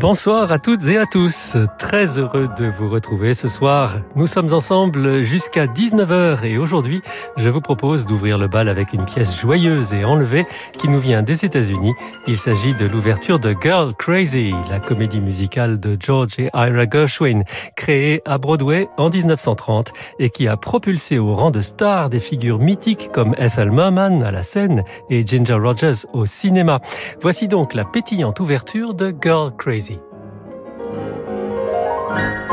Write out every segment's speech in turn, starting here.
Bonsoir à toutes et à tous. Très heureux de vous retrouver ce soir. Nous sommes ensemble jusqu'à 19h et aujourd'hui, je vous propose d'ouvrir le bal avec une pièce joyeuse et enlevée qui nous vient des États-Unis. Il s'agit de l'ouverture de Girl Crazy, la comédie musicale de George et Ira Gershwin, créée à Broadway en 1930 et qui a propulsé au rang de star des figures mythiques comme Ethel Merman à la scène et Ginger Rogers au cinéma. Voici donc la pétillante ouverture de Girl Crazy. Bye.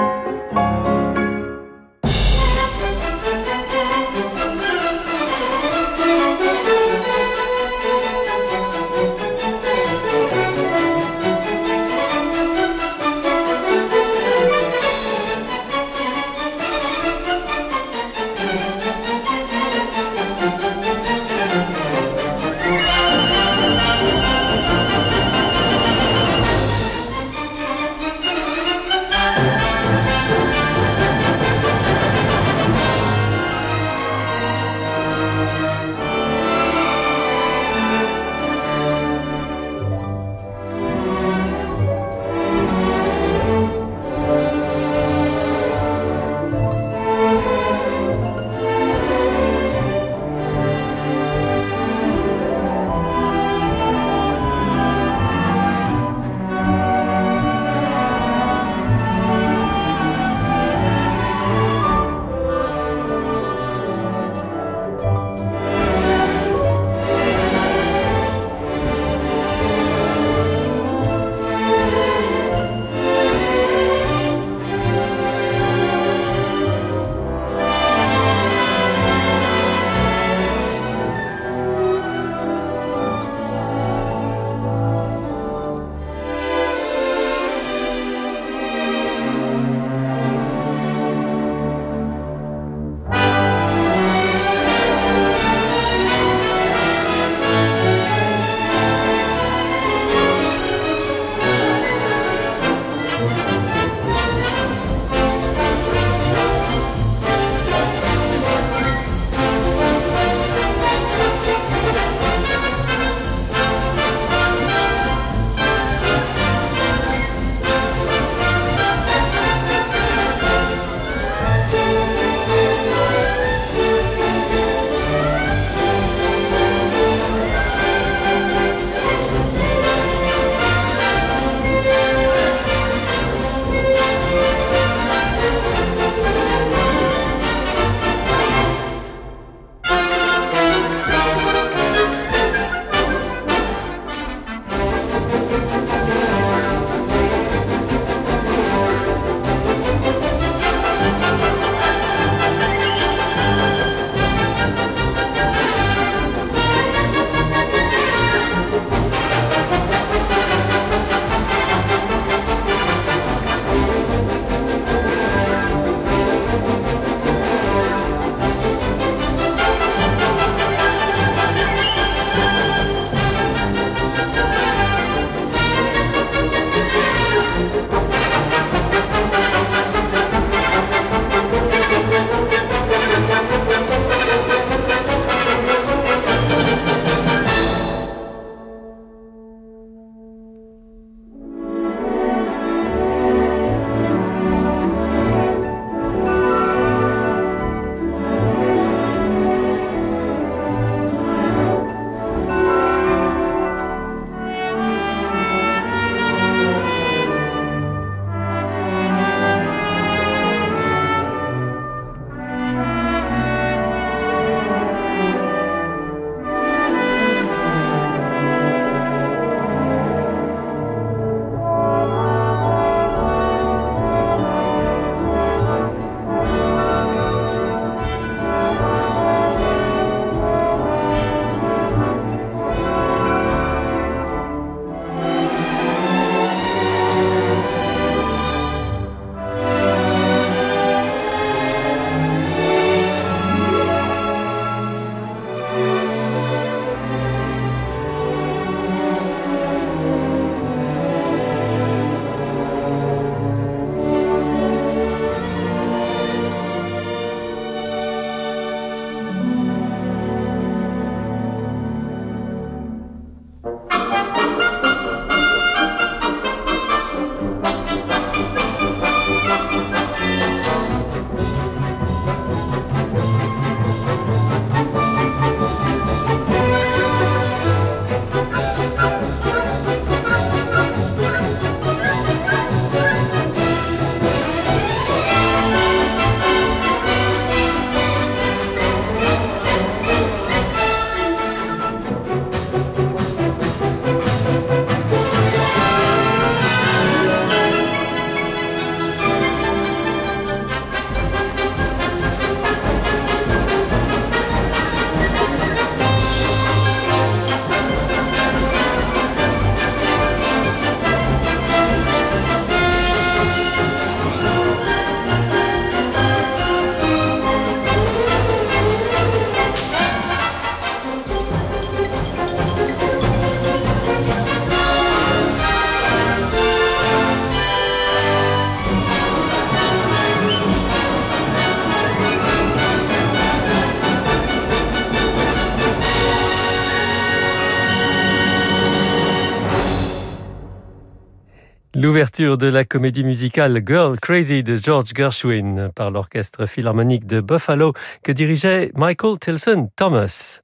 L'ouverture de la comédie musicale Girl Crazy de George Gershwin par l'orchestre philharmonique de Buffalo que dirigeait Michael Tilson Thomas.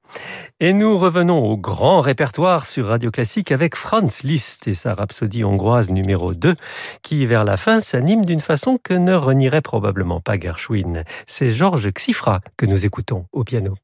Et nous revenons au grand répertoire sur Radio Classique avec Franz Liszt et sa rhapsodie hongroise numéro 2 qui vers la fin s'anime d'une façon que ne renierait probablement pas Gershwin. C'est Georges Xifra que nous écoutons au piano.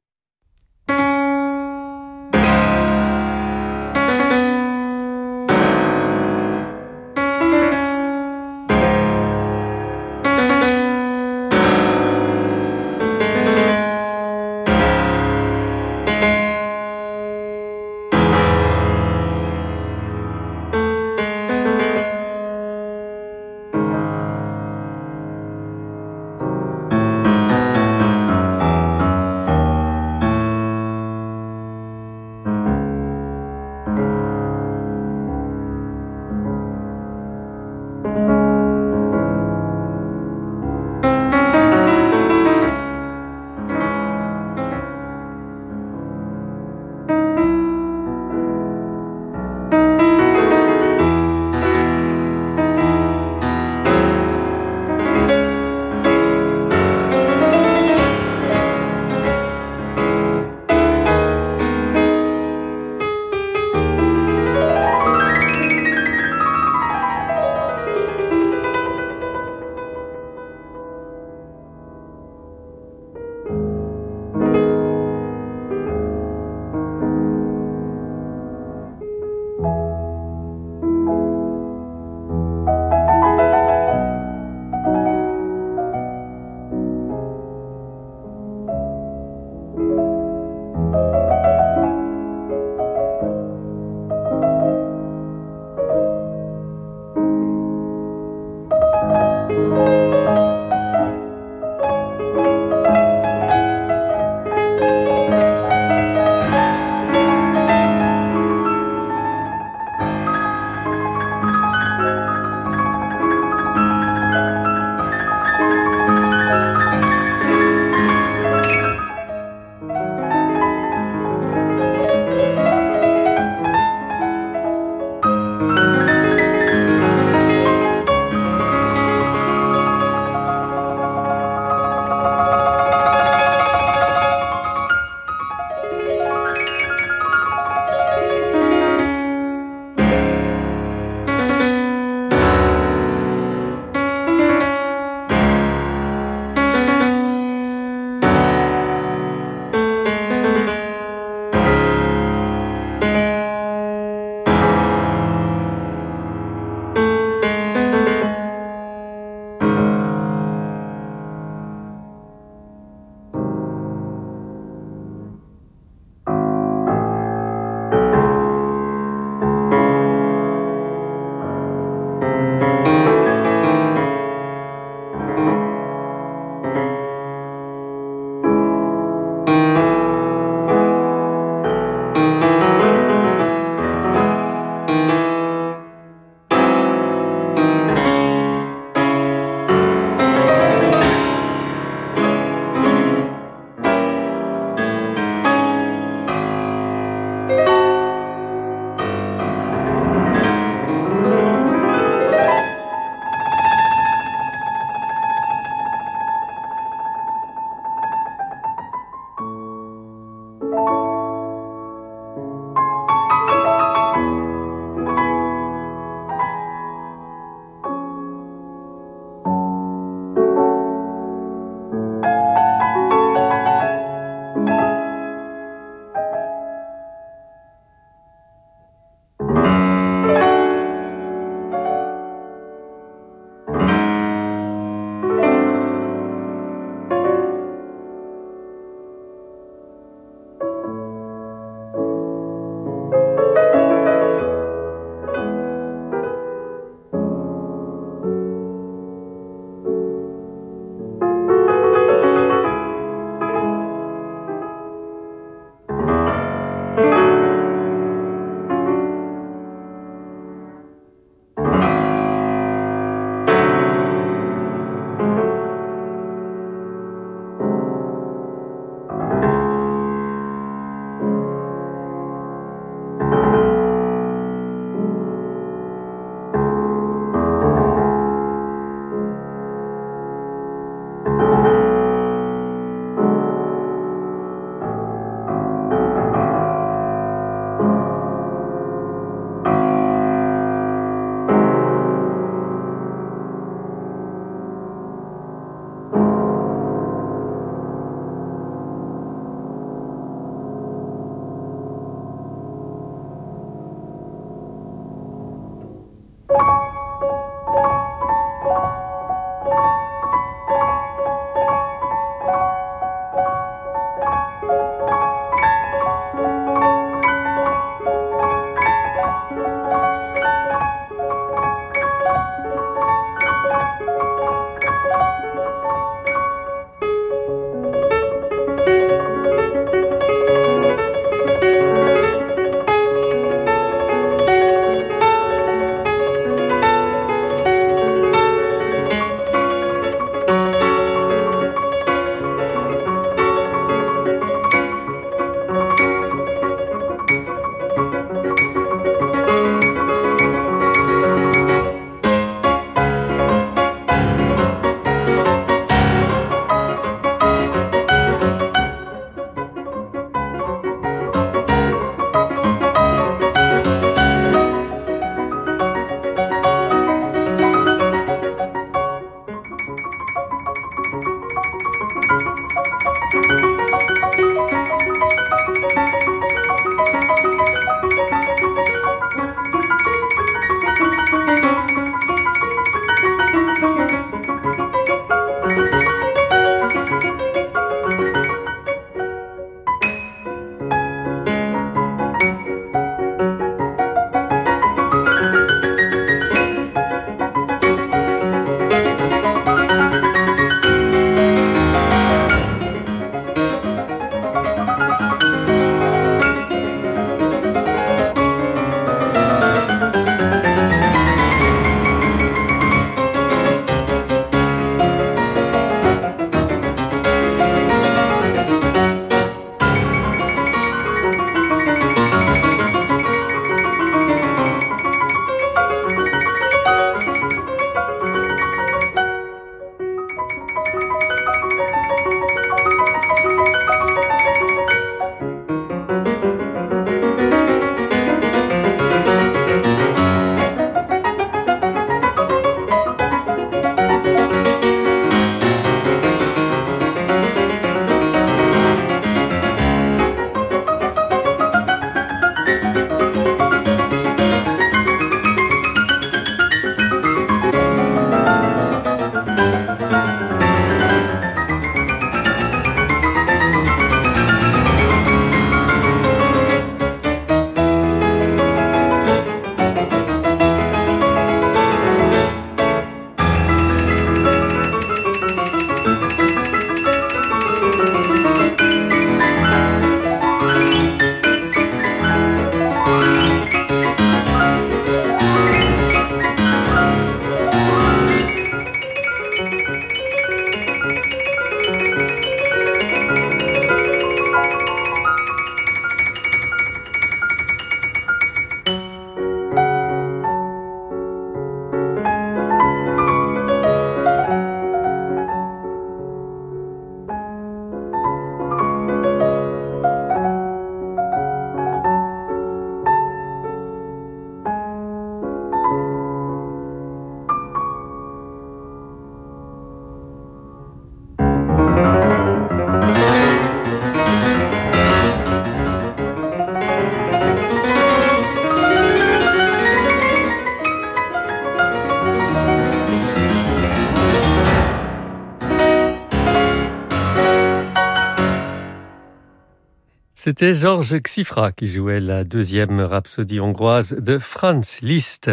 C'était Georges Xifra qui jouait la deuxième rhapsodie hongroise de Franz Liszt.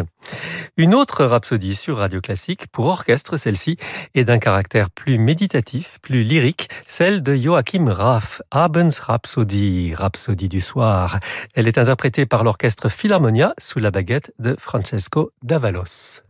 Une autre rhapsodie sur Radio Classique, pour orchestre celle-ci, est d'un caractère plus méditatif, plus lyrique, celle de Joachim Raff, Abends Rhapsodie, Rhapsodie du soir. Elle est interprétée par l'orchestre Philharmonia sous la baguette de Francesco Davalos.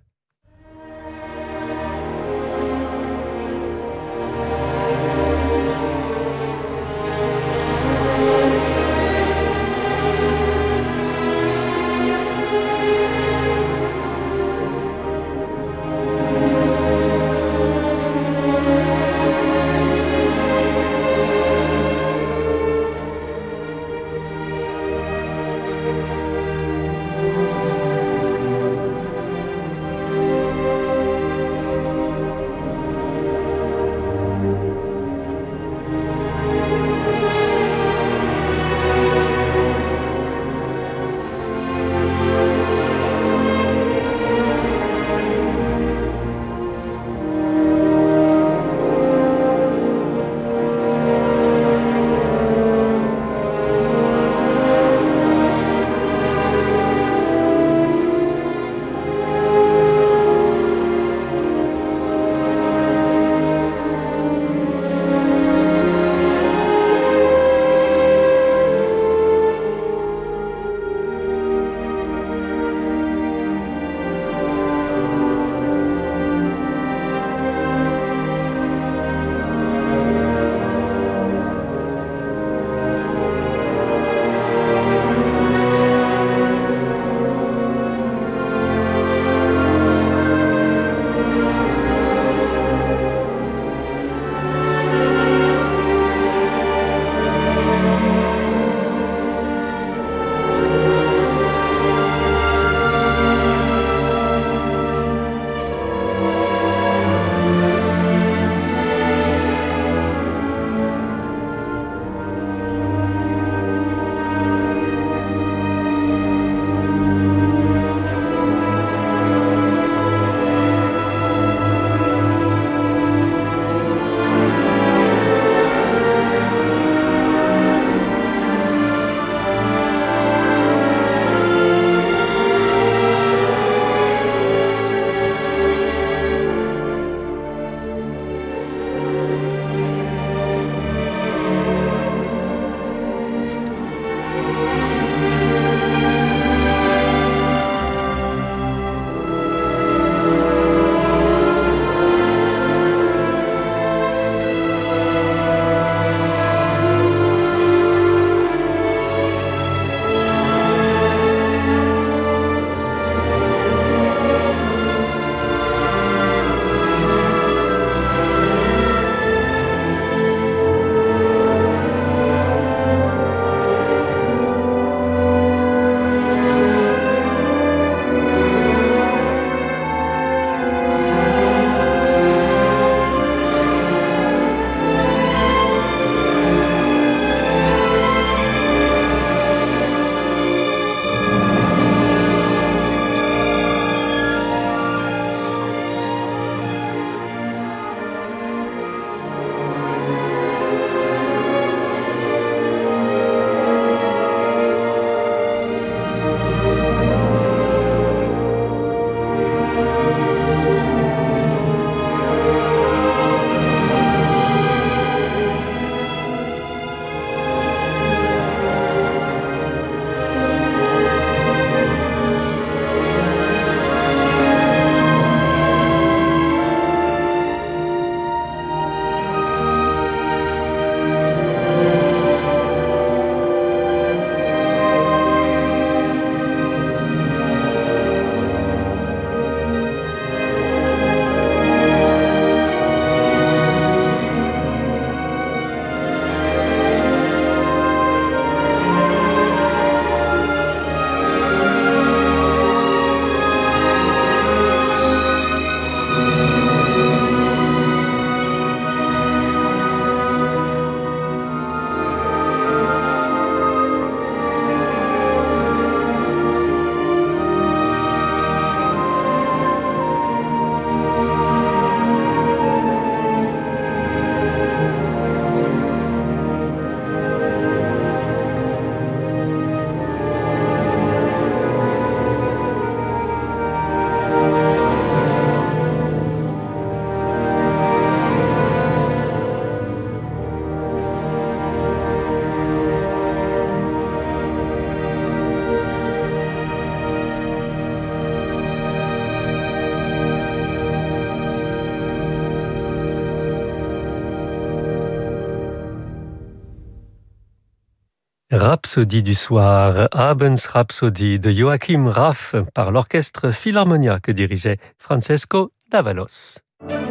Rhapsodie du soir, Abends Rhapsodie de Joachim Raff par l'orchestre Philharmonia que dirigeait Francesco Davalos.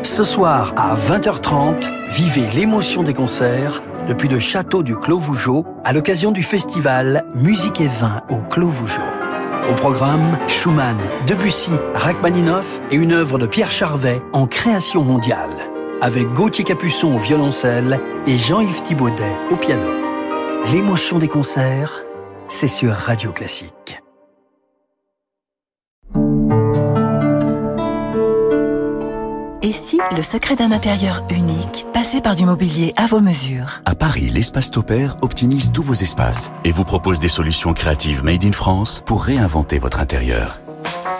Ce soir à 20h30, vivez l'émotion des concerts depuis le château du Clos Vougeot à l'occasion du festival Musique et vin au Clos Vougeot. Au programme, Schumann, Debussy, Rachmaninoff et une œuvre de Pierre Charvet en création mondiale, avec Gauthier Capuçon au violoncelle et Jean-Yves Thibaudet au piano. L'émotion des concerts, c'est sur Radio Classique. Et si le secret d'un intérieur unique passait par du mobilier à vos mesures? À Paris, l'espace Topair optimise tous vos espaces et vous propose des solutions créatives made in France pour réinventer votre intérieur.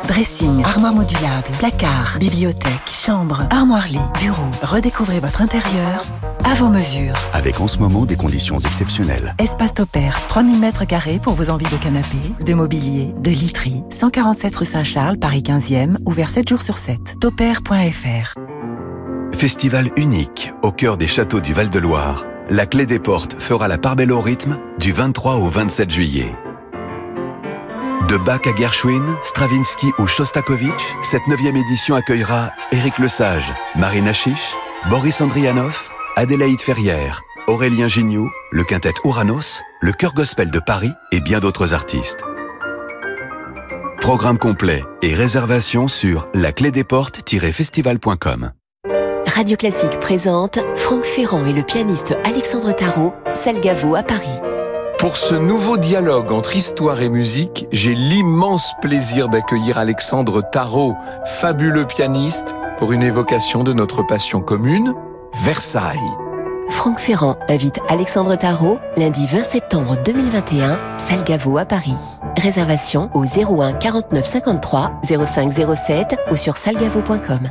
Dressing, armoire modulable, placard, bibliothèque, chambre, armoire-lit, bureau. Redécouvrez votre intérieur à vos mesures. Avec en ce moment des conditions exceptionnelles. Espace Topair, 3000 mètres carrés pour vos envies de canapé, de mobilier, de literie. 147 rue Saint-Charles, Paris 15e, ouvert 7 jours sur 7. Topair.fr Festival unique au cœur des châteaux du Val-de-Loire. La Clé des Portes fera la part belle au rythme du 23 au 27 juillet. De Bach à Gershwin, Stravinsky ou Shostakovich, cette neuvième édition accueillera Éric Lesage, Marina Chiche, Boris Andrianov, Adélaïde Ferrière, Aurélien Gignoux, le quintet Ouranos, le chœur gospel de Paris et bien d'autres artistes. Programme complet et réservation sur laclédesportes-festival.com. Radio Classique présente Franck Ferrand et le pianiste Alexandre Tarot, Salgavo à Paris. Pour ce nouveau dialogue entre histoire et musique, j'ai l'immense plaisir d'accueillir Alexandre Tarot, fabuleux pianiste, pour une évocation de notre passion commune, Versailles. Franck Ferrand invite Alexandre Tarot lundi 20 septembre 2021, Salgavo à Paris. Réservation au 01 49 53 05 07 ou sur salgavo.com.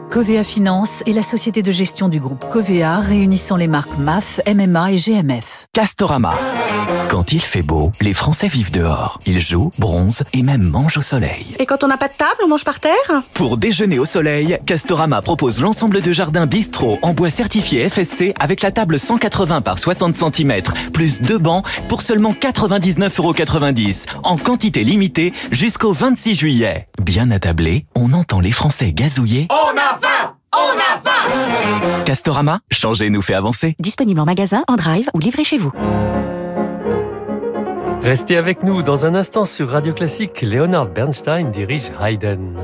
Covea Finance est la société de gestion du groupe Covea réunissant les marques MAF, MMA et GMF. Castorama. Quand il fait beau, les Français vivent dehors. Ils jouent, bronzent et même mangent au soleil. Et quand on n'a pas de table, on mange par terre? Pour déjeuner au soleil, Castorama propose l'ensemble de jardins bistrot en bois certifié FSC avec la table 180 par 60 cm, plus deux bancs pour seulement 99,90€ en quantité limitée jusqu'au 26 juillet. Bien attablé, on entend les Français gazouiller. On a faim On a faim Castorama, changer nous fait avancer. Disponible en magasin, en drive ou livré chez vous. Restez avec nous dans un instant sur Radio Classique. Leonard Bernstein dirige Haydn.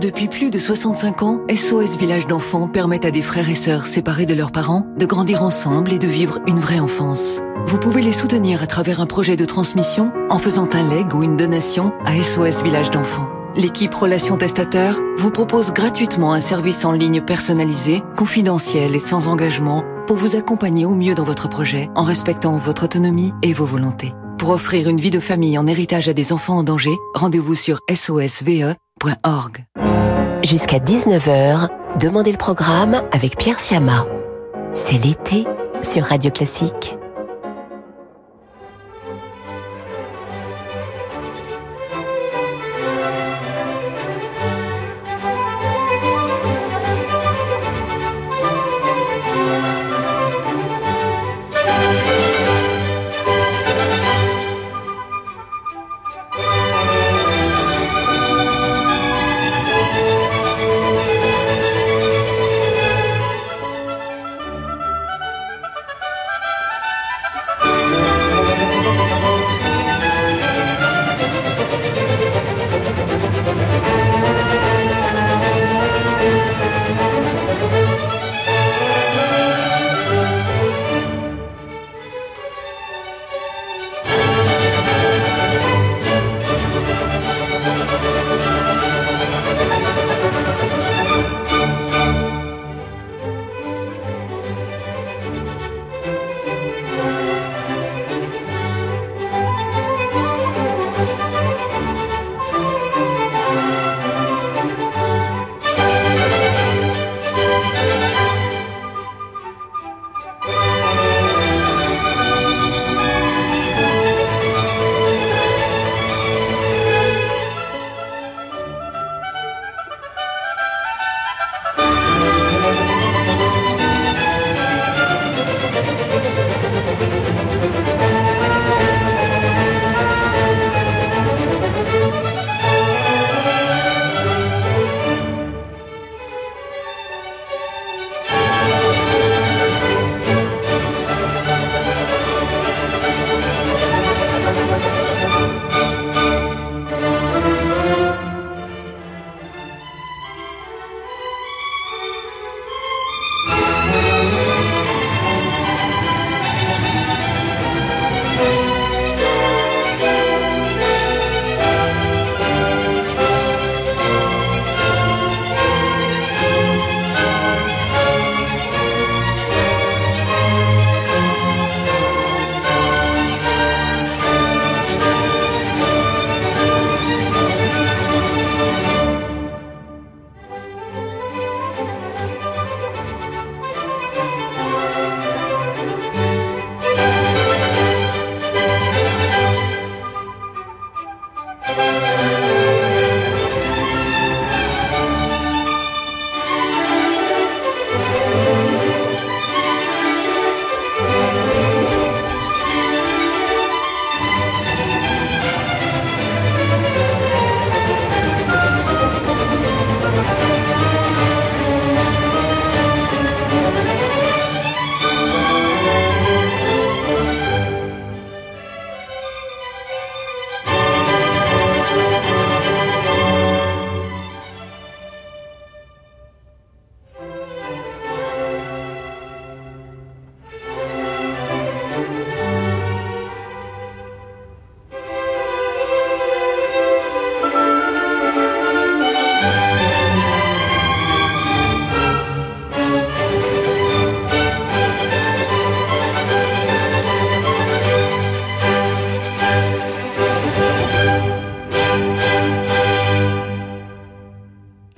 Depuis plus de 65 ans, SOS Village d'enfants permet à des frères et sœurs séparés de leurs parents de grandir ensemble et de vivre une vraie enfance. Vous pouvez les soutenir à travers un projet de transmission en faisant un leg ou une donation à SOS Village d'enfants. L'équipe Relations Testateurs vous propose gratuitement un service en ligne personnalisé, confidentiel et sans engagement pour vous accompagner au mieux dans votre projet en respectant votre autonomie et vos volontés. Pour offrir une vie de famille en héritage à des enfants en danger, rendez-vous sur sosve.org. Jusqu'à 19h, Demandez le programme avec Pierre Siama. C'est l'été sur Radio Classique.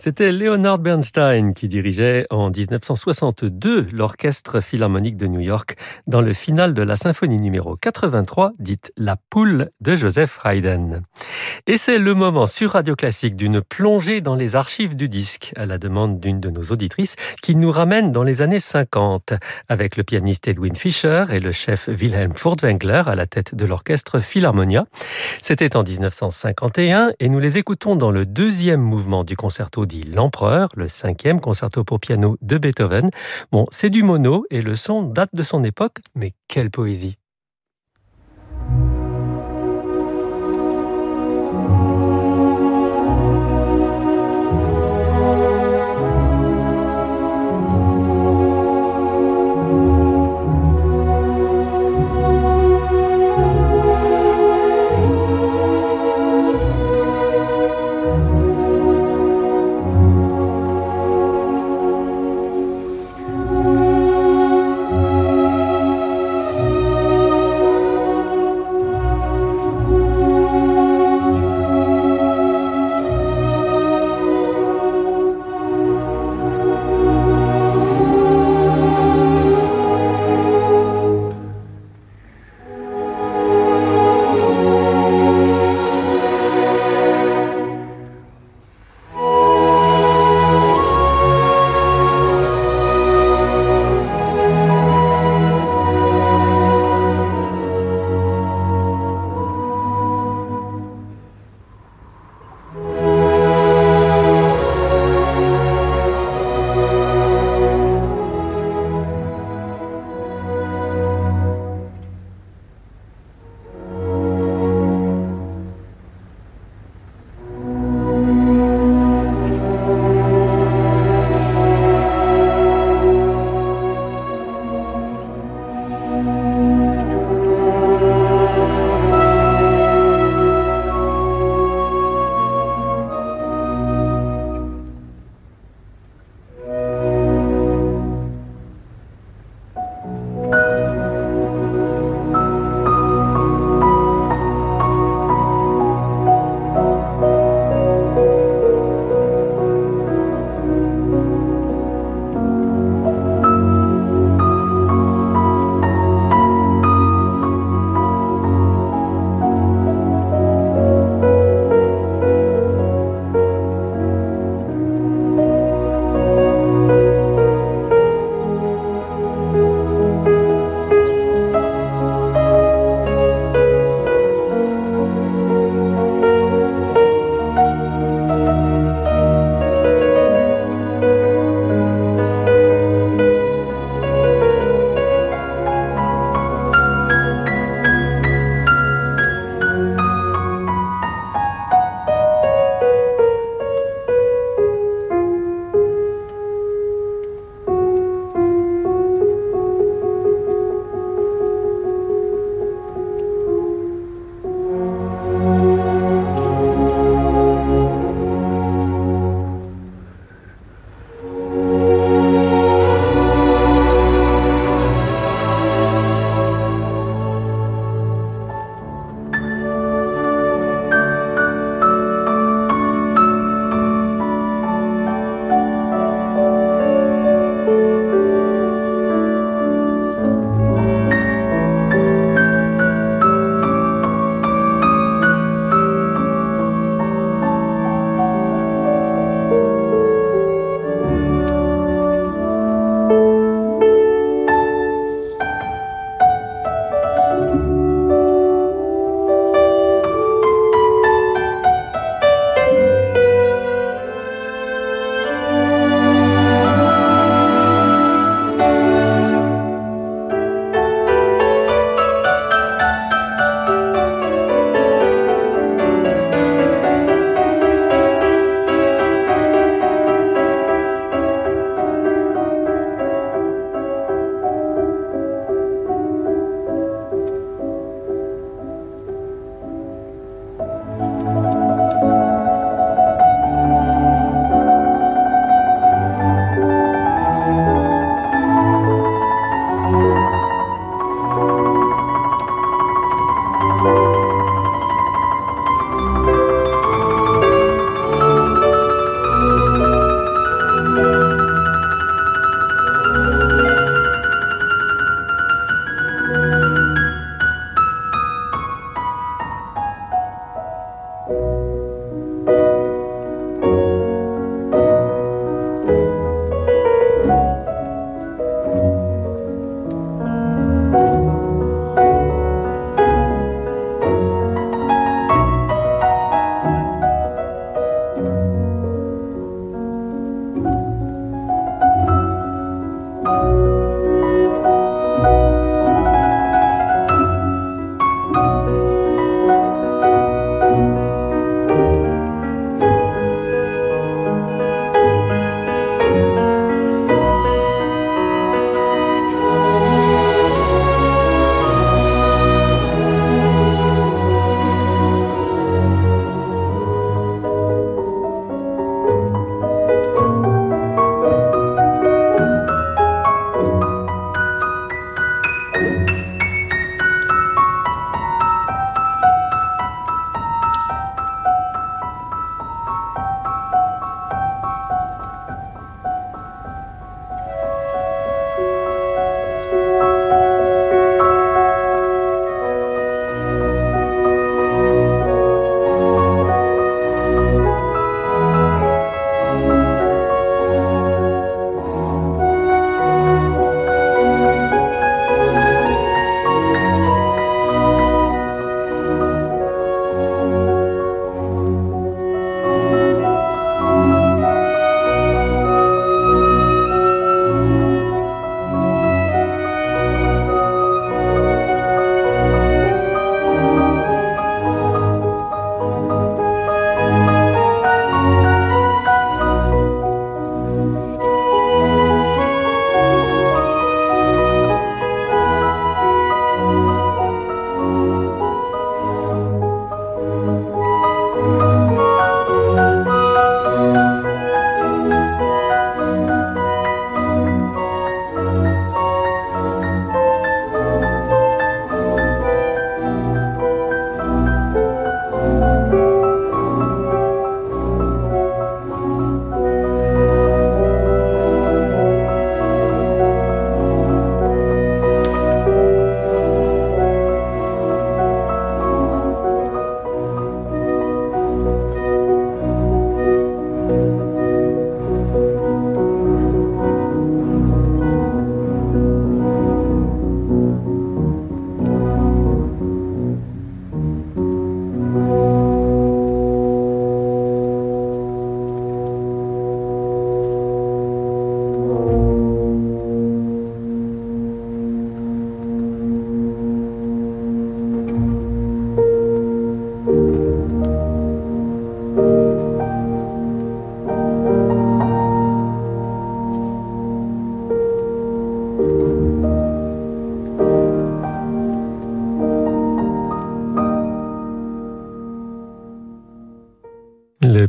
C'était Leonard Bernstein qui dirigeait en 1962 l'Orchestre Philharmonique de New York dans le final de la symphonie numéro 83, dite La Poule de Joseph Haydn. Et c'est le moment sur Radio Classique d'une plongée dans les archives du disque à la demande d'une de nos auditrices qui nous ramène dans les années 50 avec le pianiste Edwin Fischer et le chef Wilhelm Furtwängler à la tête de l'Orchestre Philharmonia. C'était en 1951 et nous les écoutons dans le deuxième mouvement du concerto L'Empereur, le cinquième concerto pour piano de Beethoven. Bon, c'est du mono et le son date de son époque, mais quelle poésie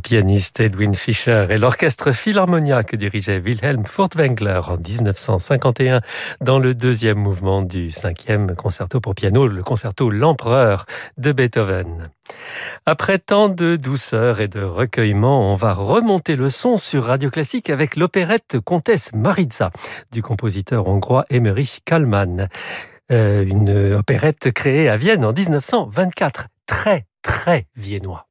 pianiste Edwin Fischer et l'orchestre Philharmonia que dirigeait Wilhelm Furtwängler en 1951 dans le deuxième mouvement du cinquième concerto pour piano, le concerto L'Empereur de Beethoven. Après tant de douceur et de recueillement, on va remonter le son sur Radio Classique avec l'opérette Comtesse Maritza du compositeur hongrois Emmerich Kallmann. Euh, une opérette créée à Vienne en 1924. Très, très viennois.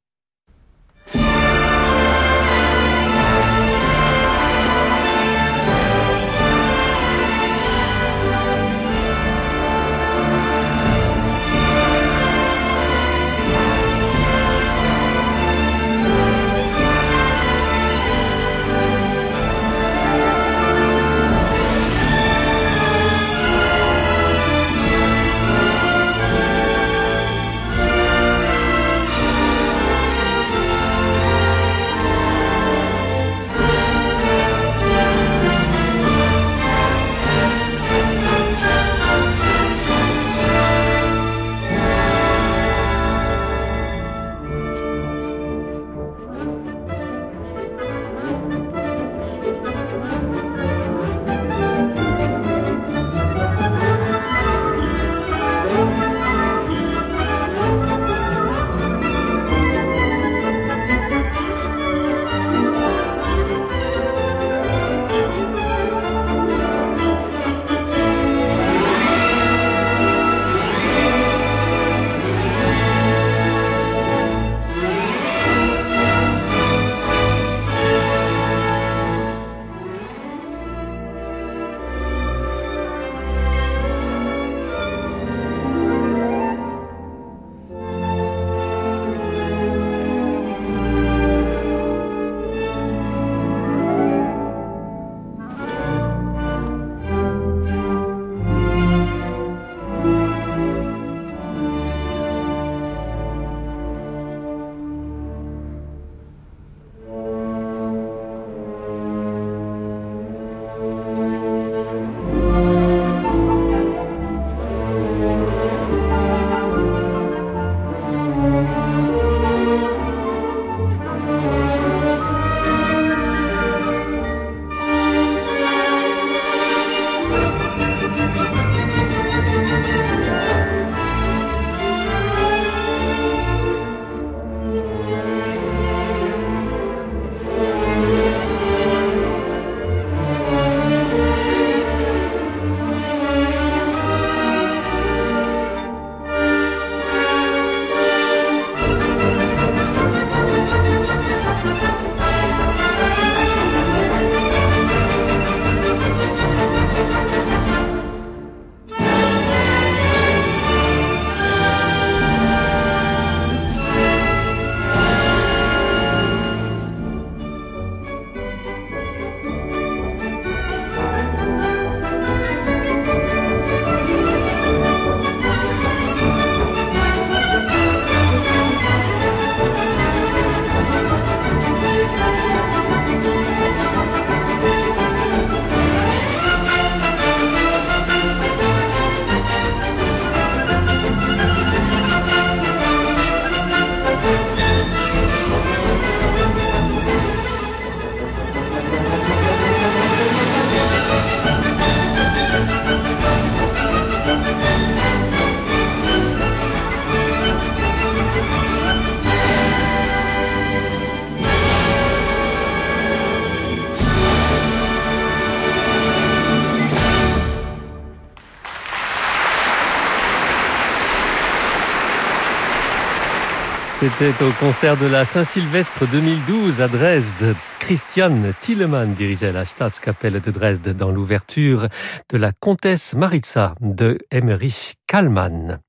C'était au concert de la Saint-Sylvestre 2012 à Dresde. Christian Tillemann dirigeait la Staatskapelle de Dresde dans l'ouverture de la Comtesse Maritza de Emmerich Kallmann.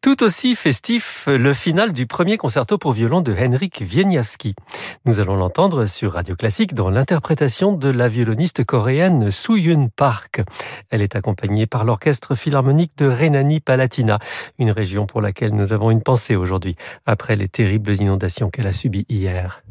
Tout aussi festif, le final du premier concerto pour violon de Henrik Wieniawski. Nous allons l'entendre sur Radio Classique dans l'interprétation de la violoniste coréenne Soo-Yun Park. Elle est accompagnée par l'orchestre philharmonique de Rhénanie-Palatina, une région pour laquelle nous avons une pensée aujourd'hui, après les terribles inondations qu'elle a subies hier.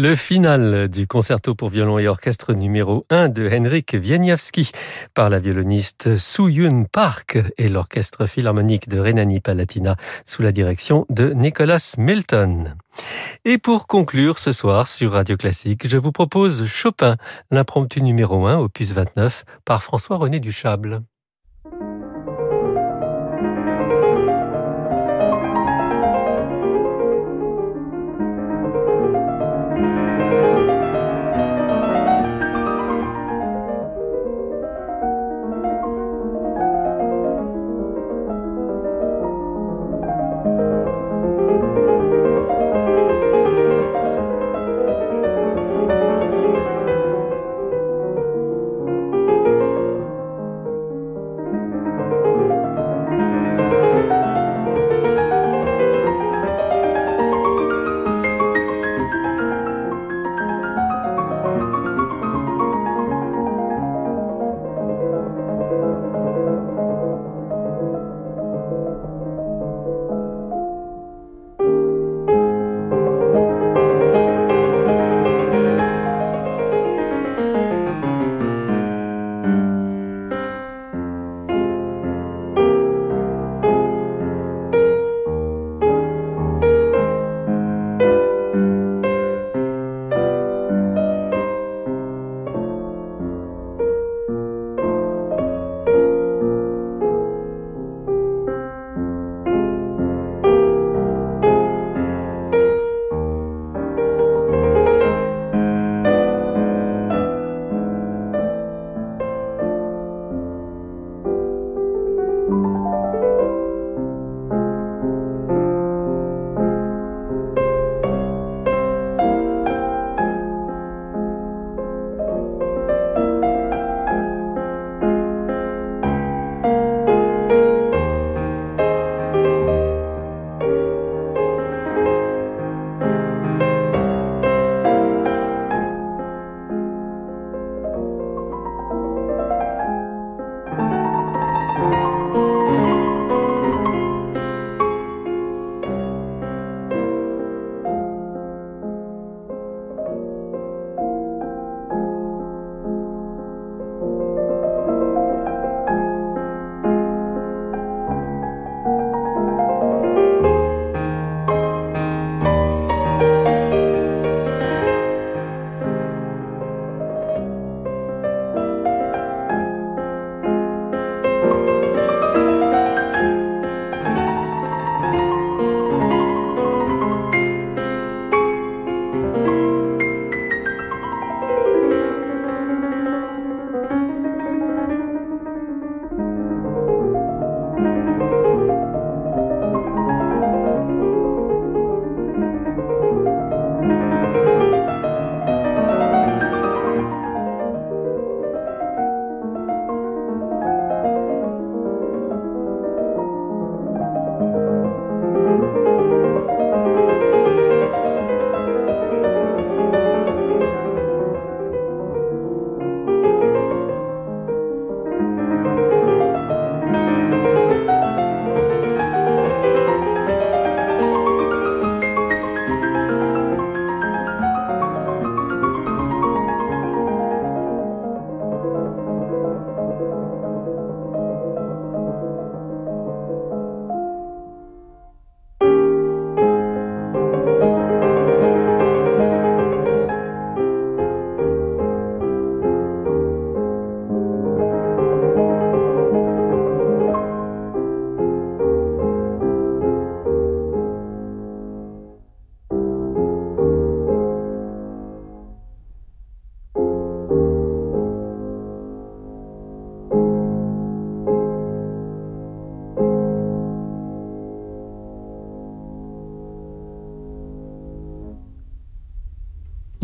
Le final du concerto pour violon et orchestre numéro 1 de Henrik Wieniawski par la violoniste Soo-Yoon Park et l'orchestre philharmonique de Rhénanie-Palatina sous la direction de Nicholas Milton. Et pour conclure ce soir sur Radio Classique, je vous propose Chopin, l'impromptu numéro 1, opus 29, par François-René Duchable.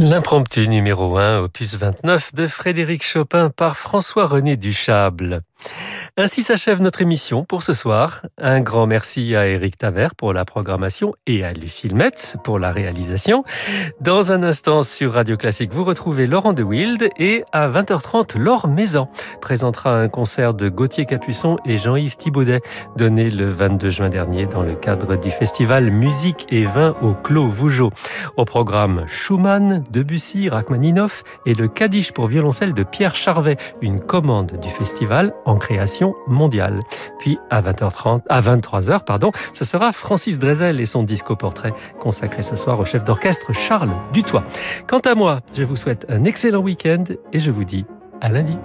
L'impromptu numéro 1, opus 29 de Frédéric Chopin par François-René Duchable. Ainsi s'achève notre émission pour ce soir. Un grand merci à Eric Taver pour la programmation et à Lucille Metz pour la réalisation. Dans un instant sur Radio Classique, vous retrouvez Laurent de Wild et à 20h30, Laure Maison présentera un concert de Gauthier Capuçon et Jean-Yves Thibaudet donné le 22 juin dernier dans le cadre du festival Musique et Vin au Clos Vougeot. Au programme Schumann, Debussy, Rachmaninoff et le Kaddish pour violoncelle de Pierre Charvet, une commande du festival en création mondiale. Puis à 20h30, à 23h, pardon, ce sera Francis Drezel et son disco portrait consacré ce soir au chef d'orchestre Charles Dutoit. Quant à moi, je vous souhaite un excellent week-end et je vous dis à lundi.